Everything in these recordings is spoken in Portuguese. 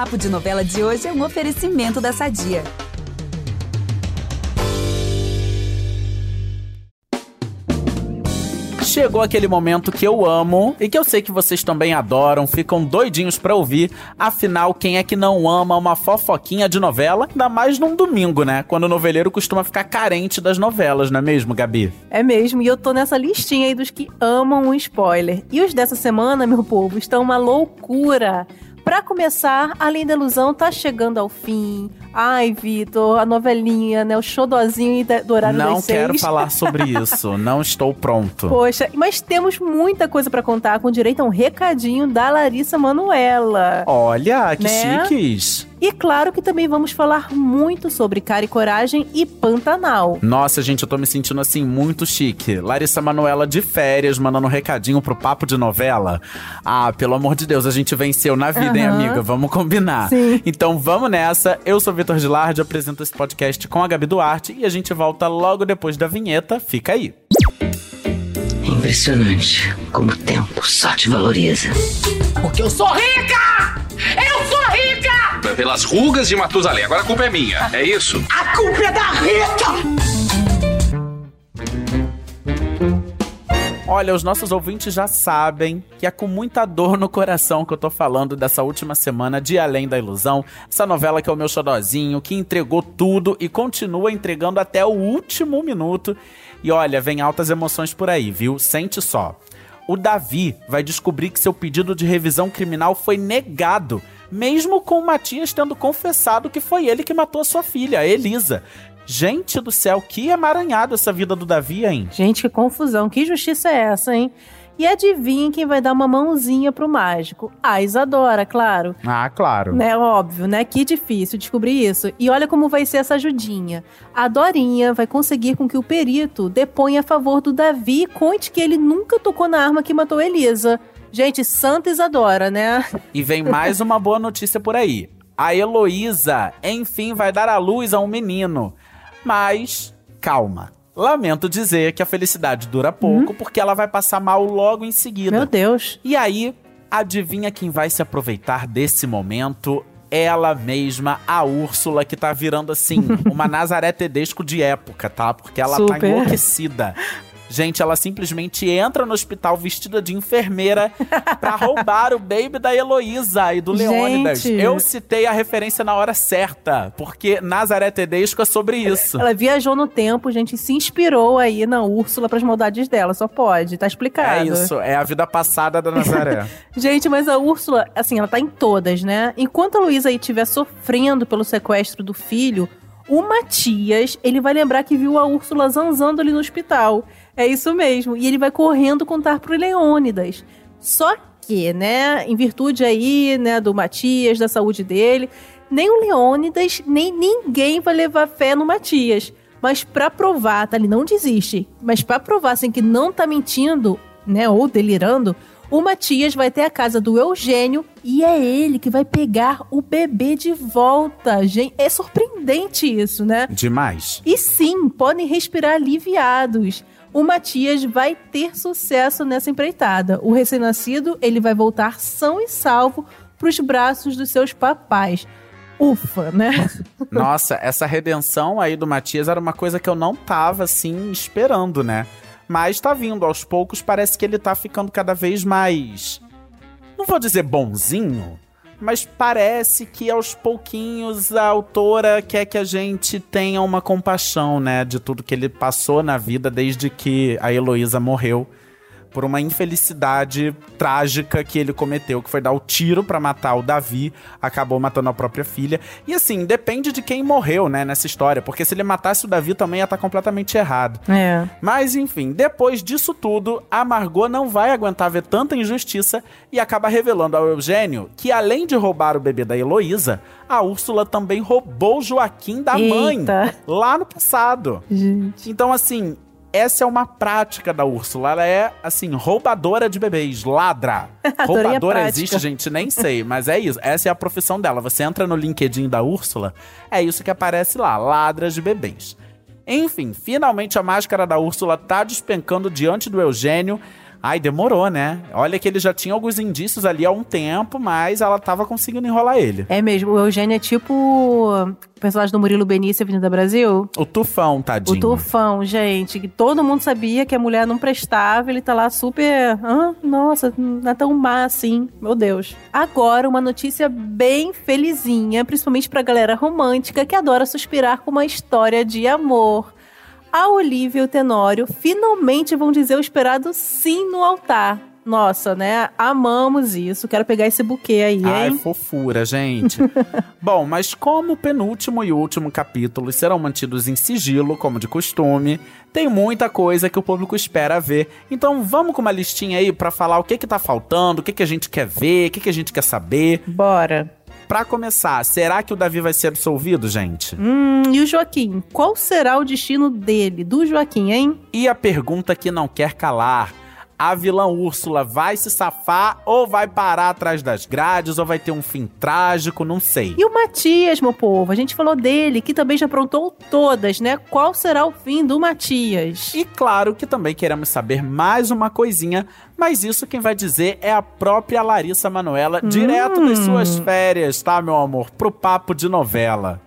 Papo de Novela de hoje é um oferecimento da Sadia. Chegou aquele momento que eu amo e que eu sei que vocês também adoram, ficam doidinhos pra ouvir. Afinal, quem é que não ama uma fofoquinha de novela? Ainda mais num domingo, né? Quando o noveleiro costuma ficar carente das novelas, não é mesmo, Gabi? É mesmo, e eu tô nessa listinha aí dos que amam um spoiler. E os dessa semana, meu povo, estão uma loucura. Pra começar, Além da Ilusão tá chegando ao fim. Ai, Vitor, a novelinha, né? O xodozinho do horário Não das quero seis. falar sobre isso, não estou pronto. Poxa, mas temos muita coisa pra contar com direito a um recadinho da Larissa Manuela. Olha, que Né? chiques. E claro que também vamos falar muito sobre Cara e Coragem e Pantanal. Nossa, gente, eu tô me sentindo assim muito chique. Larissa Manoela de férias, mandando um recadinho pro papo de novela. Ah, pelo amor de Deus, a gente venceu na vida, hein, Aham. amiga? Vamos combinar. Sim. Então vamos nessa. Eu sou Vitor Gilardi, apresento esse podcast com a Gabi Duarte e a gente volta logo depois da vinheta. Fica aí. Impressionante como o tempo só te valoriza. Porque eu sou rica! Eu sou rica! Pelas rugas de Matusalém. Agora a culpa é minha, é isso? A culpa é da Rita! Olha, os nossos ouvintes já sabem que é com muita dor no coração que eu tô falando dessa última semana de Além da Ilusão. Essa novela que é o meu xodozinho, que entregou tudo e continua entregando até o último minuto. E olha, vem altas emoções por aí, viu? Sente só. O Davi vai descobrir que seu pedido de revisão criminal foi negado, mesmo com o Matias tendo confessado que foi ele que matou a sua filha, a Elisa. Gente do céu, que emaranhado essa vida do Davi, hein? Gente, que confusão, que justiça é essa, hein? E adivinha quem vai dar uma mãozinha pro mágico? A Isadora, claro. Ah, claro. Né, óbvio, né? Que difícil descobrir isso. E olha como vai ser essa ajudinha. A Dorinha vai conseguir com que o perito deponha a favor do Davi e conte que ele nunca tocou na arma que matou Elisa. Gente, Santa Isadora, né? E vem mais uma boa notícia por aí. A Heloísa, enfim, vai dar à luz a um menino. Mas, calma. Lamento dizer que a felicidade dura pouco, porque ela vai passar mal logo em seguida. Meu Deus. E aí, adivinha quem vai se aproveitar desse momento? Ela mesma, a Úrsula, que tá virando assim, uma Nazaré Tedesco de época, tá? Porque ela tá Super. enlouquecida. Gente, ela simplesmente entra no hospital vestida de enfermeira pra roubar o baby da Heloísa e do Leônidas. Eu citei a referência na hora certa, porque Nazaré Tedesco é sobre isso. Ela viajou no tempo, gente, e se inspirou aí na Úrsula pras maldades dela. Só pode, tá explicado. É isso, é a vida passada da Nazaré. Gente, mas a Úrsula, assim, ela tá em todas, né? Enquanto a Luísa aí estiver sofrendo pelo sequestro do filho, o Matias, ele vai lembrar que viu a Úrsula zanzando ali no hospital. É isso mesmo. E ele vai correndo contar pro Leônidas. Só que, né, em virtude aí, né, do Matias, da saúde dele, nem o Leônidas, nem ninguém vai levar fé no Matias. Mas pra provar, tá? Ele não desiste. Mas pra provar, assim, que não tá mentindo, né, ou delirando, o Matias vai ter a casa do Eugênio e é ele que vai pegar o bebê de volta. Gente, é surpreendente isso, né? Demais. E sim, podem respirar aliviados. O Matias vai ter sucesso nessa empreitada. O recém-nascido, ele vai voltar são e salvo pros braços dos seus papais. Ufa, né? Nossa, essa redenção aí do Matias era uma coisa que eu não tava, assim, esperando, né? Mas tá vindo, aos poucos parece que ele tá ficando cada vez mais. Não vou dizer bonzinho, mas parece que aos pouquinhos a autora quer que a gente tenha uma compaixão, né? De tudo que ele passou na vida desde que a Heloísa morreu. Por uma infelicidade trágica que ele cometeu, que foi dar o tiro pra matar o Davi, acabou matando a própria filha. E assim, depende de quem morreu, né, nessa história, porque se ele matasse o Davi também ia estar completamente errado. É. Mas enfim, depois disso tudo, a Margot não vai aguentar ver tanta injustiça e acaba revelando ao Eugênio que além de roubar o bebê da Heloísa, a Úrsula também roubou o Joaquim da mãe Eita. lá no passado. Gente. Então assim, essa é uma prática da Úrsula. Ela é, assim, roubadora de bebês, ladra. Roubadora existe, gente? Nem sei, mas é isso. Essa é a profissão dela. Você entra no LinkedIn da Úrsula, é isso que aparece lá, ladra de bebês. Enfim, finalmente a máscara da Úrsula tá despencando diante do Eugênio. Ai, demorou, né? Olha que ele já tinha alguns indícios ali há um tempo, mas ela tava conseguindo enrolar ele. É mesmo, o Eugênio é tipo o personagem do Murilo Benício, Avenida Brasil. O tufão, tadinho. O tufão, gente, que todo mundo sabia que a mulher não prestava, ele tá lá super. Ah, nossa, não é tão má assim, meu Deus. Agora, uma notícia bem felizinha, principalmente pra galera romântica que adora suspirar com uma história de amor. A Olivia e o Tenório finalmente vão dizer o esperado sim no altar. Nossa, né? Amamos isso. Quero pegar esse buquê aí, Ai, hein? fofura, gente. Bom, mas como o penúltimo e último capítulos serão mantidos em sigilo, como de costume, tem muita coisa que o público espera ver. Então vamos com uma listinha aí pra falar o que que tá faltando, o que que a gente quer ver, o que que a gente quer saber. Bora. Pra começar, será que o Davi vai ser absolvido, gente? Hum, e o Joaquim? Qual será o destino dele, do Joaquim, hein? E a pergunta que não quer calar. A vilã Úrsula vai se safar ou vai parar atrás das grades ou vai ter um fim trágico, não sei. E o Matias, meu povo? A gente falou dele, que também já aprontou todas, né? Qual será o fim do Matias? E claro que também queremos saber mais uma coisinha, mas isso quem vai dizer é a própria Larissa Manoela, direto das suas férias, tá, meu amor? Pro papo de novela.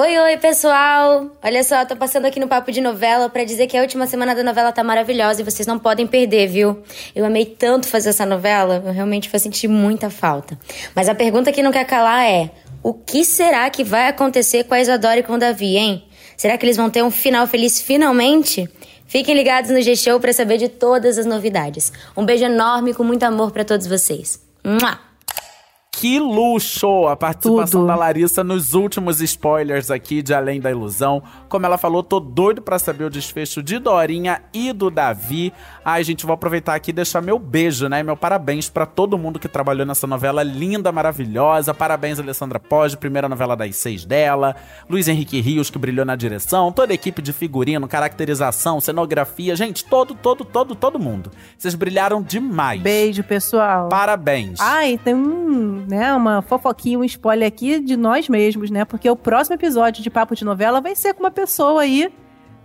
Oi, oi, pessoal! Olha só, tô passando aqui no Papo de Novela pra dizer que a última semana da novela tá maravilhosa e vocês não podem perder, viu? Eu amei tanto fazer essa novela, eu realmente vou sentir muita falta. Mas a pergunta que não quer calar é: o que será que vai acontecer com a Isadora e com o Davi, hein? Será que eles vão ter um final feliz finalmente? Fiquem ligados no G-Show pra saber de todas as novidades. Um beijo enorme com muito amor pra todos vocês. Mua! Que luxo a participação Tudo. da Larissa nos últimos spoilers aqui de Além da Ilusão. Como ela falou, tô doido pra saber o desfecho de Dorinha e do Davi. Ai, gente, vou aproveitar aqui e deixar meu beijo, né? Meu parabéns pra todo mundo que trabalhou nessa novela linda, maravilhosa. Parabéns, Alessandra Poggi, primeira novela das seis dela. Luiz Henrique Rios, que brilhou na direção. Toda a equipe de figurino, caracterização, cenografia. Gente, todo, todo, todo, todo mundo. Vocês brilharam demais. Beijo, pessoal. Parabéns. Ai, tem um, né, uma fofoquinha, um spoiler aqui de nós mesmos, né? Porque o próximo episódio de Papo de Novela vai ser com uma pessoa aí,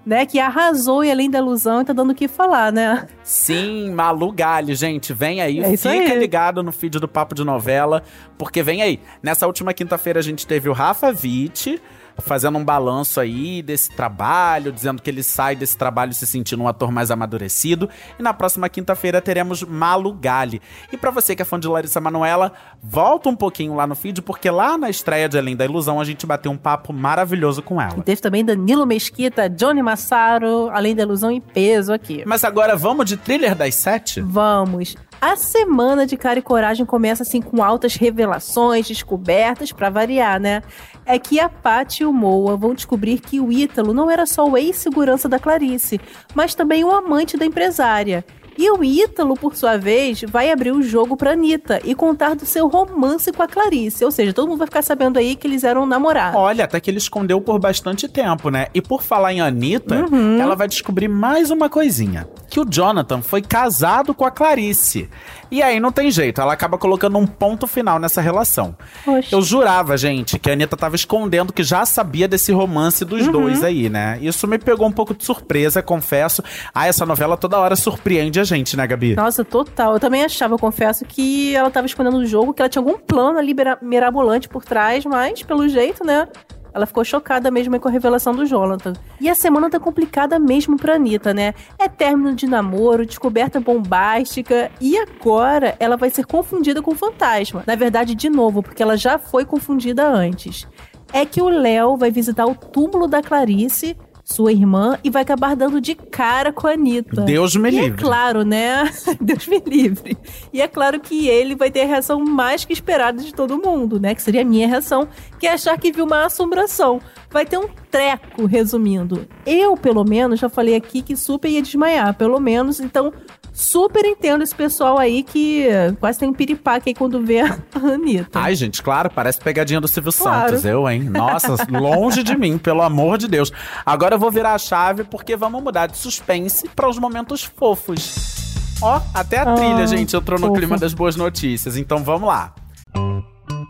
né, que arrasou e além da ilusão e tá dando o que falar, né? Sim, Malu Galho, gente, vem aí, É fica aí. ligado no feed do Papo de Novela, porque vem aí. Nessa última quinta-feira a gente teve o Rafa Witt fazendo um balanço aí desse trabalho, dizendo que ele sai desse trabalho se sentindo um ator mais amadurecido. E na próxima quinta-feira teremos Malu Gali. E pra você que é fã de Larissa Manoela, volta um pouquinho lá no feed, porque lá na estreia de Além da Ilusão a gente bateu um papo maravilhoso com E ela. teve também Danilo Mesquita, Johnny Massaro, além da ilusão e peso aqui. Mas agora vamos de thriller das sete? Vamos. A semana de Cara e Coragem começa assim com altas revelações, descobertas, pra variar, né? É que a Paty e o Moa vão descobrir que o Ítalo não era só o ex-segurança da Clarice, mas também um amante da empresária. E o Ítalo, por sua vez, vai abrir o jogo pra Anitta e contar do seu romance com a Clarice. Ou seja, todo mundo vai ficar sabendo aí que eles eram namorados. Olha, até que ele escondeu por bastante tempo, né? E por falar em Anitta, Uhum. ela vai descobrir mais uma coisinha. Que o Jonathan foi casado com a Clarice. E aí não tem jeito, ela acaba colocando um ponto final nessa relação. Poxa. Eu jurava, gente, que a Anitta tava escondendo que já sabia desse romance dos Uhum. dois aí, né? Isso me pegou um pouco de surpresa, confesso. Ah, essa novela toda hora surpreende a gente, né, Gabi? Nossa, total. Eu também achava, eu confesso, que ela tava escondendo o jogo, que ela tinha algum plano ali mira- mirabolante por trás, mas, pelo jeito, né? Ela ficou chocada mesmo com a revelação do Jonathan. E a semana tá complicada mesmo pra Anitta, né? É término de namoro, descoberta bombástica, e agora ela vai ser confundida com o fantasma. Na verdade, de novo, porque ela já foi confundida antes. É que o Léo vai visitar o túmulo da Clarice, sua irmã, e vai acabar dando de cara com a Anitta. Deus me E é livre. claro, né? Deus me livre. E é claro que ele vai ter a reação mais que esperada de todo mundo, né? Que seria a minha reação, que é achar que viu uma assombração. Vai ter um treco, resumindo. Eu, pelo menos, já falei aqui que super ia desmaiar, pelo menos. Então, super entendo esse pessoal aí que quase tem um piripaque aí quando vê a Anitta. Ai, gente, claro, parece pegadinha do Silvio Claro. Santos, eu, hein? Nossa, longe de mim, pelo amor de Deus. Agora eu vou virar a chave porque vamos mudar de suspense para os momentos fofos. Ó, até a Ah, trilha, gente, entrou no fofo. clima das boas notícias, então vamos lá.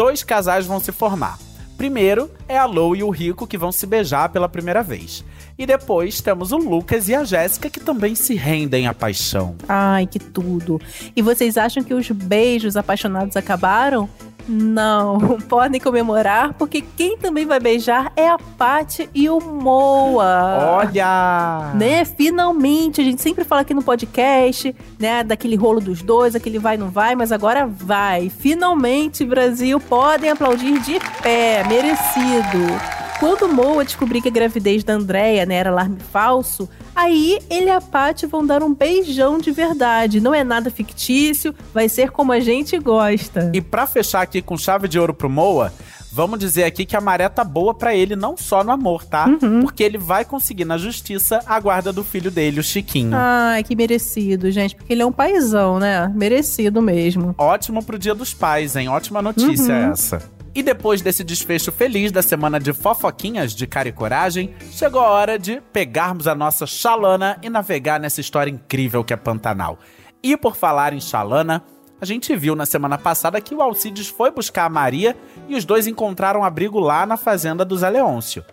Dois casais vão se formar. Primeiro é a Lou e o Rico que vão se beijar pela primeira vez. E depois temos o Lucas e a Jéssica que também se rendem à paixão. Ai, que tudo. E vocês acham que os beijos apaixonados acabaram? Não, podem comemorar, porque quem também vai beijar é a Paty e o Moa. Olha! Né? Finalmente, a gente sempre fala aqui no podcast, né, daquele rolo dos dois, aquele vai não vai, mas agora vai. Finalmente, Brasil, podem aplaudir de pé, merecido. Quando Moa descobrir que a gravidez da Andrea né, era alarme falso, aí ele e a Paty vão dar um beijão de verdade. Não é nada fictício, vai ser como a gente gosta. E pra fechar aqui com chave de ouro pro Moa, vamos dizer aqui que a maré tá boa pra ele não só no amor, tá? Uhum. Porque ele vai conseguir na justiça a guarda do filho dele, o Chiquinho. Ai, que merecido, gente, porque ele é um paizão, né? Merecido mesmo. Ótimo pro Dia dos Pais, hein? Ótima notícia Uhum. essa. E depois desse desfecho feliz da semana de fofoquinhas de cara e coragem, chegou a hora de pegarmos a nossa chalana e navegar nessa história incrível que é Pantanal. E por falar em chalana, a gente viu na semana passada que o Alcides foi buscar a Maria e os dois encontraram abrigo lá na fazenda do Zé Leôncio.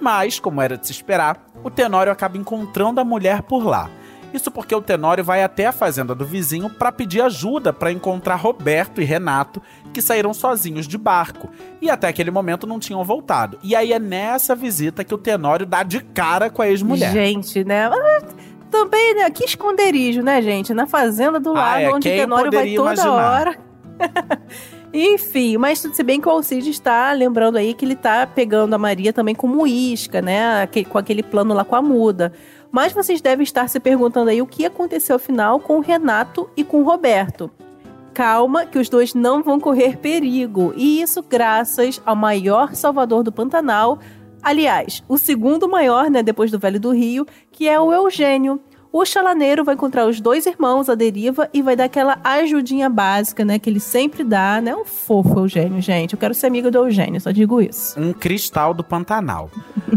Mas, como era de se esperar, o Tenório acaba encontrando a mulher por lá. Isso porque o Tenório vai até a fazenda do vizinho para pedir ajuda para encontrar Roberto e Renato, que saíram sozinhos de barco e até aquele momento não tinham voltado. E aí é nessa visita que o Tenório dá de cara com a ex-mulher. Gente, né? Ah, Também, né? Que esconderijo, né, gente? Na fazenda do Ah, lado, é, onde o quem Tenório vai toda imaginar? hora. Enfim, mas se bem que o Alcide está lembrando aí que ele tá pegando a Maria também como isca, né? Com aquele plano lá com a muda. Mas vocês devem estar se perguntando aí o que aconteceu afinal com o Renato e com o Roberto. Calma, que os dois não vão correr perigo. E isso graças ao maior salvador do Pantanal. Aliás, o segundo maior, né, depois do Velho do Rio, que é o Eugênio. O chalaneiro vai encontrar os dois irmãos à deriva e vai dar aquela ajudinha básica, né, que ele sempre dá, né? Um fofo Eugênio, gente. Eu quero ser amiga do Eugênio, só digo isso. Um cristal do Pantanal.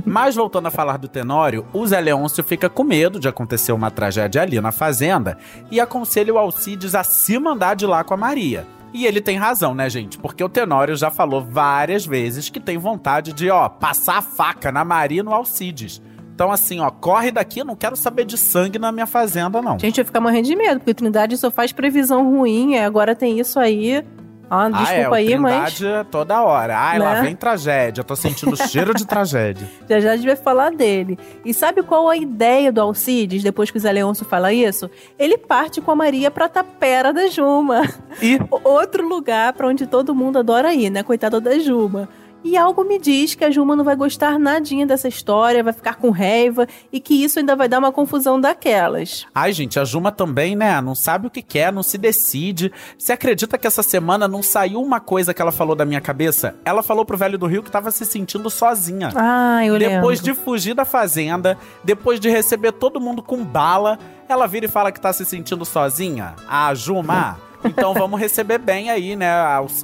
Mas voltando a falar do Tenório, o Zé Leôncio fica com medo de acontecer uma tragédia ali na fazenda e aconselha o Alcides a se mandar de lá com a Maria. E ele tem razão, né, gente? Porque o Tenório já falou várias vezes que tem vontade de, ó, passar a faca na Maria e no Alcides. Então, assim, ó, corre daqui, não quero saber de sangue na minha fazenda, não. Gente, eu ficar morrendo de medo, porque Trindade só faz previsão ruim, é, agora tem isso aí. Ah, ah, desculpa é, o aí, mas Trindade toda hora. Ai, lá Né? vem tragédia. Tô sentindo cheiro de tragédia. já já a gente vai falar dele. E sabe qual a ideia do Alcides, depois que o Zé Leôncio fala isso? Ele parte com a Maria pra Tapera da Juma. E Outro lugar pra onde todo mundo adora ir, né? Coitada da Juma. E algo me diz que a Juma não vai gostar nadinha dessa história, vai ficar com raiva e que isso ainda vai dar uma confusão daquelas. Ai, gente, a Juma também, né? Não sabe o que quer, não se decide. Você acredita que essa semana não saiu uma coisa que ela falou da minha cabeça? Ela falou pro velho do Rio que tava se sentindo sozinha. Ah, eu depois lembro. de fugir da fazenda, depois de receber todo mundo com bala, ela vira e fala que tá se sentindo sozinha. A Juma. Então vamos receber bem aí, né?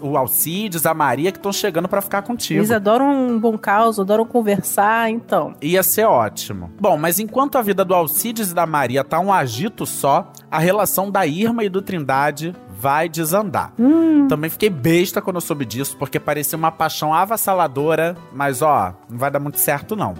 O Alcides, a Maria, que estão chegando pra ficar contigo. Eles adoram um bom caos, adoram conversar, então. Ia ser ótimo. Bom, mas enquanto a vida do Alcides e da Maria tá um agito só, a relação da Irma e do Trindade vai desandar. Também fiquei besta quando eu soube disso, porque parecia uma paixão avassaladora, mas ó, não vai dar muito certo não.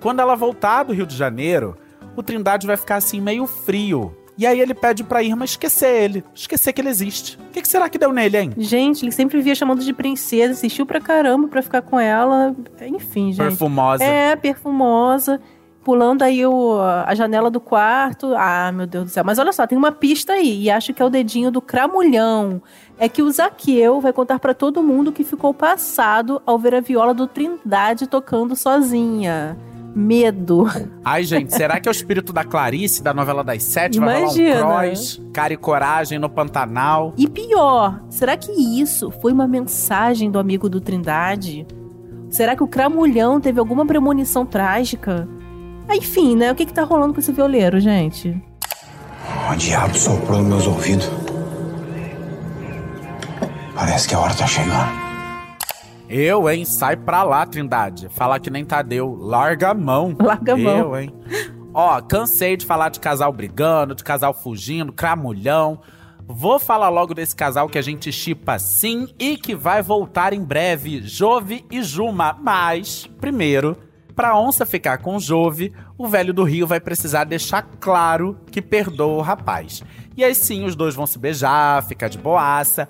Quando ela voltar do Rio de Janeiro, o Trindade vai ficar assim meio frio. E aí ele pede pra Irma esquecer ele, esquecer que ele existe. O que, que será que deu nele, hein? Gente, ele sempre via chamando de princesa, insistiu pra caramba pra ficar com ela. Enfim, gente. Perfumosa. É, perfumosa. Pulando aí o, a janela do quarto. Ah, meu Deus do céu. Mas olha só, tem uma pista aí. E acho que é o dedinho do cramulhão. É que o Zaqueu vai contar pra todo mundo que ficou passado ao ver a viola do Trindade tocando sozinha. Medo. Ai, gente, será que é o espírito da Clarice, da novela das sete? Vai Imagina. rolar um cross, cara e coragem no Pantanal? E pior, será que isso foi uma mensagem do amigo do Trindade? Será que o Cramulhão teve alguma premonição trágica? Ah, Enfim, né? O que que tá rolando com esse violeiro, gente? O diabo soprou nos meus ouvidos. Parece que a hora tá chegando. Eu, hein? Sai pra lá, Trindade. Falar que nem Tadeu. Larga a mão. Larga a mão. Eu, hein? Ó, cansei de falar de casal brigando, de casal fugindo, cramulhão. Vou falar logo desse casal que a gente chipa sim e que vai voltar em breve, Jove e Juma. Mas, primeiro, pra onça ficar com Jove, o velho do Rio vai precisar deixar claro que perdoa o rapaz. E aí sim, os dois vão se beijar, ficar de boaça.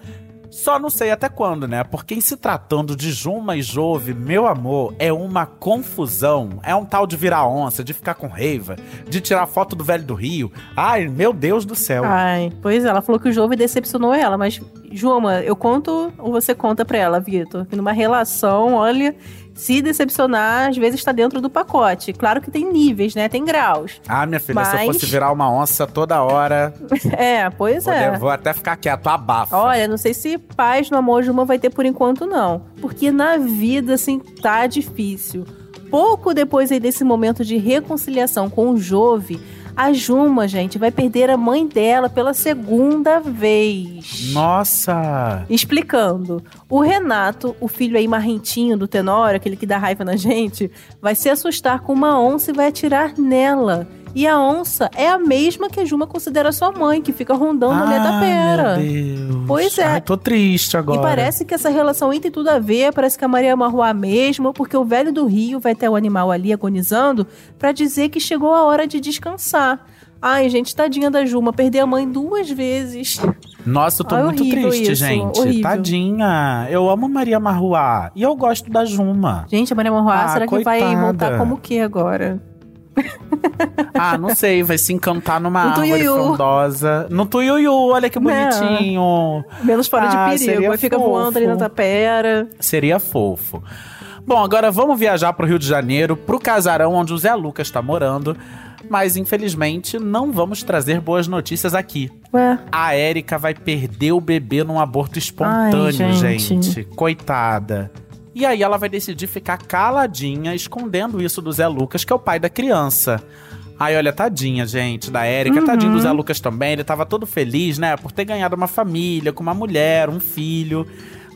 Só não sei até quando, né? Porque em se tratando de Juma e Jove, meu amor, é uma confusão. É um tal de virar onça, de ficar com raiva, de tirar foto do velho do Rio. Ai, meu Deus do céu. Ai, pois é, ela falou que o Jove decepcionou ela, mas, Juma, eu conto ou você conta pra ela, Vitor? Numa relação, olha, se decepcionar, às vezes tá dentro do pacote. Claro que tem níveis, né? Tem graus. Ah, minha filha, se eu Mas- fosse virar uma onça toda hora, É, pois é. vou até ficar quieto, abafa. Olha, não sei se paz no amor Juma vai ter por enquanto, não. Porque na vida, assim, tá difícil. Pouco depois aí desse momento de reconciliação com o Jove, a Juma, gente, vai perder a mãe dela pela segunda vez. Nossa! Explicando, o Renato, o filho aí marrentinho do Tenório, aquele que dá raiva na gente, vai se assustar com uma onça e vai atirar nela. E a onça é a mesma que a Juma considera sua mãe, que fica rondando ali da pera. Meu Deus. Pois é. Ai, tô triste agora. E parece que essa relação aí tem tudo a ver, parece que a Maria Marruá mesmo, porque o velho do Rio vai ter o animal ali agonizando pra dizer que chegou a hora de descansar. Ai, gente, tadinha da Juma, perder a mãe duas vezes. Nossa, eu tô Ai, muito triste, isso, gente. horrível. Tadinha. Eu amo Maria Marruá. E eu gosto da Juma. Gente, a Maria Marruá, Ah, será que vai coitada. voltar como o que agora? Ah, não sei, vai se encantar numa No árvore tuiuiu. frondosa. No tuiuiu, olha que Não. bonitinho. Menos fora Ah, de perigo, ficar fofo. voando ali na tapera. Seria fofo. Bom, agora vamos viajar pro Rio de Janeiro, pro casarão onde o Zé Lucas tá morando. Mas infelizmente não vamos trazer boas notícias aqui. Ué, A Érica vai perder o bebê num aborto espontâneo, Ai, gente. gente. Coitada. E aí ela vai decidir ficar caladinha, escondendo isso do Zé Lucas, que é o pai da criança. Ai, olha, tadinha, gente, da Érica. Tadinho do Zé Lucas também. Ele tava todo feliz, né? Por ter ganhado uma família, com uma mulher, um filho.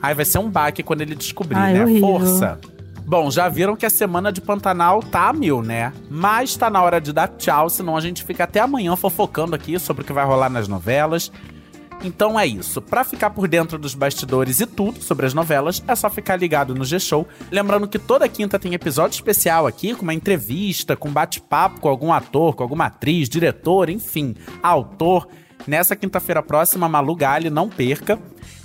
Aí vai ser um baque quando ele descobrir, Ai, né? horrível. Força. Bom, já viram que a semana de Pantanal tá mil, né? Mas tá na hora de dar tchau, senão a gente fica até amanhã fofocando aqui sobre o que vai rolar nas novelas. Então é isso. Pra ficar por dentro dos bastidores e tudo sobre as novelas, é só ficar ligado no G-Show. Lembrando que toda quinta tem episódio especial aqui, com uma entrevista, com bate-papo com algum ator, com alguma atriz, diretor, enfim, autor. Nessa quinta-feira próxima, Malu Gali, não perca.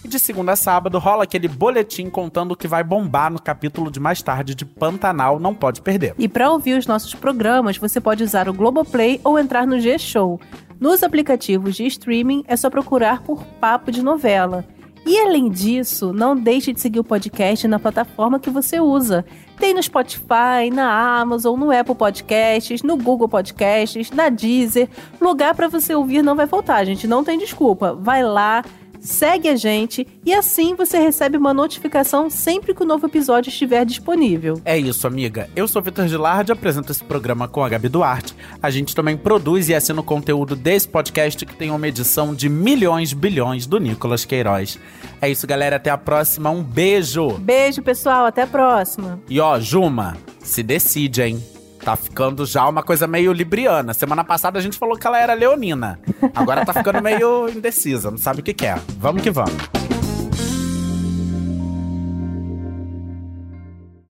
E de segunda a sábado rola aquele boletim contando o que vai bombar no capítulo de mais tarde de Pantanal, não pode perder. E para ouvir os nossos programas, você pode usar o Globoplay ou entrar no G-Show. Nos aplicativos de streaming, é só procurar por Papo de Novela. E além disso, não deixe de seguir o podcast na plataforma que você usa. Tem no Spotify, na Amazon, no Apple Podcasts, no Google Podcasts, na Deezer. Lugar para você ouvir não vai faltar, gente. Não tem desculpa. Vai lá, segue a gente e assim você recebe uma notificação sempre que o novo episódio estiver disponível. É isso, amiga. Eu sou Vitor Gilardi, apresento esse programa com a Gabi Duarte. A gente também produz e assina o conteúdo desse podcast que tem uma edição de milhões, bilhões do Nicolas Queiroz. É isso, galera. Até a próxima. Um beijo. Beijo, pessoal. Até a próxima. E ó, Juma, se decide, hein? Tá ficando já uma coisa meio libriana. Semana passada a gente falou que ela era leonina. Agora tá ficando meio indecisa, não sabe o que quer. Vamos que vamos.